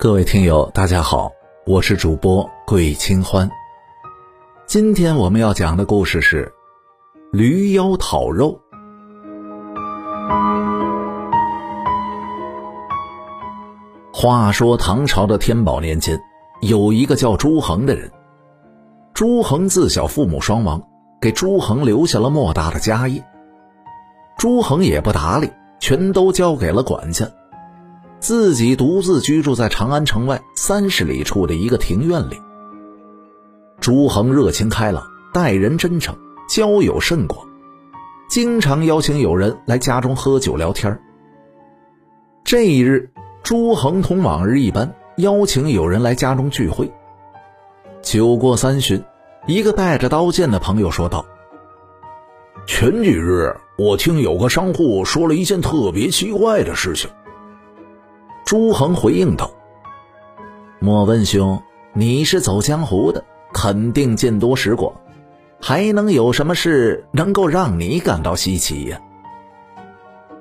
各位听友，大家好，我是主播桂清欢。今天我们要讲的故事是《驴腰讨肉》。话说唐朝的天宝年间，有一个叫朱恒的人。朱恒自小父母双亡，给朱恒留下了莫大的家业。朱恒也不打理，全都交给了管家。自己独自居住在长安城外三十里处的一个庭院里。朱恒热情开朗，待人真诚，交友甚广，经常邀请友人来家中喝酒聊天。这一日，朱恒同往日一般，邀请友人来家中聚会。酒过三巡，一个带着刀剑的朋友说道：“前几日，我听有个商户说了一件特别奇怪的事情。”朱恒回应道：“莫问兄，你是走江湖的，肯定见多识广，还能有什么事能够让你感到稀奇呀？”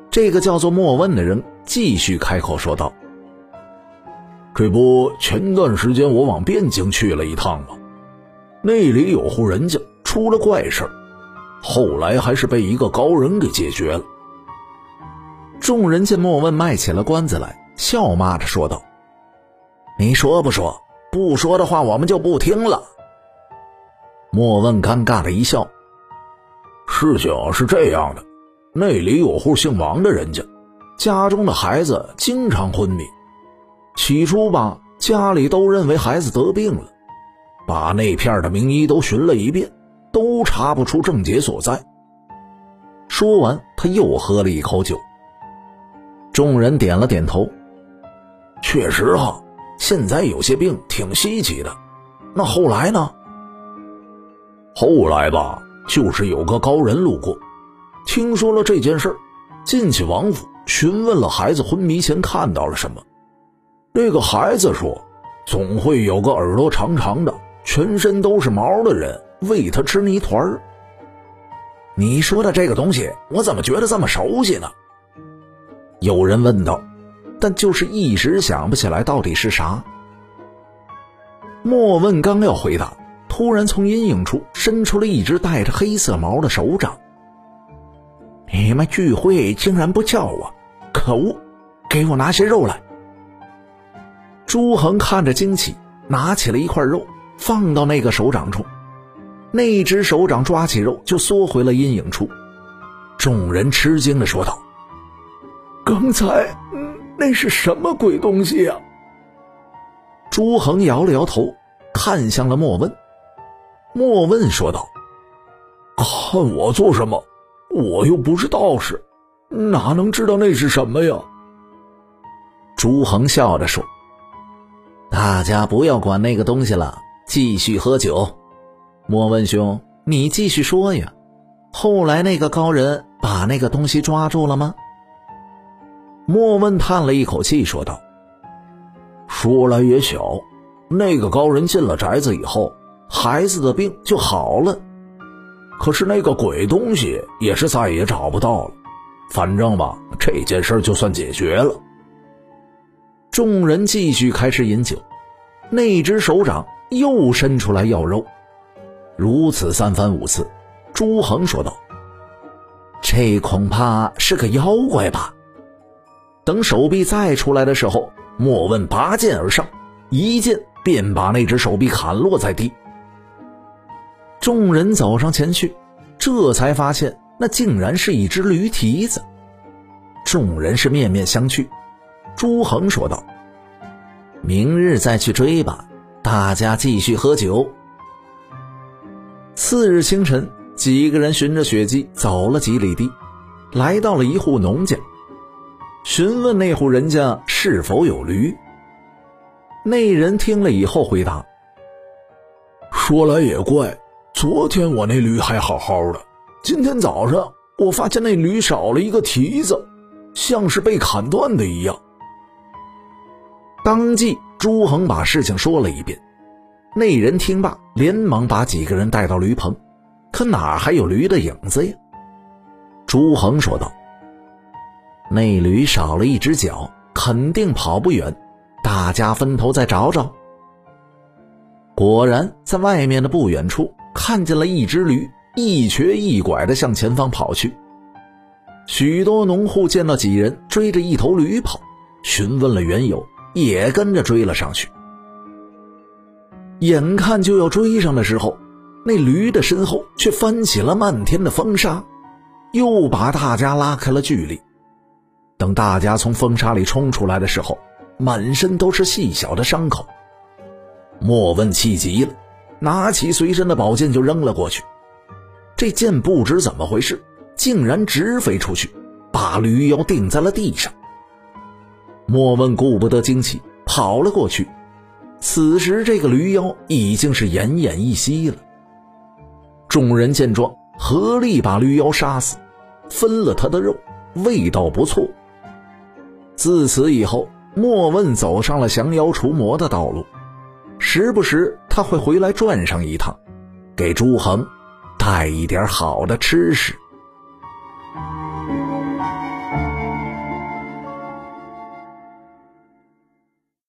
这个叫做莫问的人继续开口说道：“这不，前段时间我往汴京去了一趟吗？那里有户人家出了怪事后来还是被一个高人给解决了。”众人见莫问卖起了关子来。笑骂着说道：“你说不说？不说的话，我们就不听了。”莫问尴尬的一笑：“事情是这样的，那里有户姓王的人家，家中的孩子经常昏迷。起初吧，家里都认为孩子得病了，把那片的名医都寻了一遍，都查不出症结所在。”说完，他又喝了一口酒。众人点了点头。确实哈，现在有些病挺稀奇的。那后来呢？后来吧，就是有个高人路过，听说了这件事儿，进去王府询问了孩子昏迷前看到了什么。那个孩子说，总会有个耳朵长长的、全身都是毛的人喂他吃泥团儿。你说的这个东西，我怎么觉得这么熟悉呢？有人问道。但就是一时想不起来到底是啥。莫问刚要回答，突然从阴影处伸出了一只带着黑色毛的手掌。你们聚会竟然不叫我，可恶！给我拿些肉来。朱恒看着惊奇，拿起了一块肉放到那个手掌处，那只手掌抓起肉就缩回了阴影处。众人吃惊的说道：“刚才……”那是什么鬼东西呀？朱恒摇了摇头，看向了莫问。莫问说道：“看我做什么？我又不是道士，哪能知道那是什么呀？”朱恒笑着说：“大家不要管那个东西了，继续喝酒。莫问兄，你继续说呀。后来那个高人把那个东西抓住了吗？”莫问叹了一口气，说道：“说来也巧，那个高人进了宅子以后，孩子的病就好了。可是那个鬼东西也是再也找不到了。反正吧，这件事就算解决了。”众人继续开始饮酒，那只手掌又伸出来要肉，如此三番五次。朱恒说道：“这恐怕是个妖怪吧。”等手臂再出来的时候，莫问拔剑而上，一剑便把那只手臂砍落在地。众人走上前去，这才发现那竟然是一只驴蹄子。众人是面面相觑。朱恒说道：“明日再去追吧，大家继续喝酒。”次日清晨，几个人循着血迹走了几里地，来到了一户农家。询问那户人家是否有驴。那人听了以后回答：“说来也怪，昨天我那驴还好好的，今天早上我发现那驴少了一个蹄子，像是被砍断的一样。”当即，朱恒把事情说了一遍。那人听罢，连忙把几个人带到驴棚，可哪还有驴的影子呀？朱恒说道。那驴少了一只脚，肯定跑不远，大家分头再找找。果然，在外面的不远处看见了一只驴，一瘸一拐地向前方跑去。许多农户见到几人追着一头驴跑，询问了缘由，也跟着追了上去。眼看就要追上的时候，那驴的身后却翻起了漫天的风沙，又把大家拉开了距离。等大家从风沙里冲出来的时候，满身都是细小的伤口。莫问气急了，拿起随身的宝剑就扔了过去。这剑不知怎么回事，竟然直飞出去，把驴妖钉在了地上。莫问顾不得惊奇，跑了过去。此时，这个驴妖已经是奄奄一息了。众人见状，合力把驴妖杀死，分了他的肉，味道不错。自此以后，莫问走上了降妖除魔的道路。时不时他会回来转上一趟，给朱恒带一点好的吃食。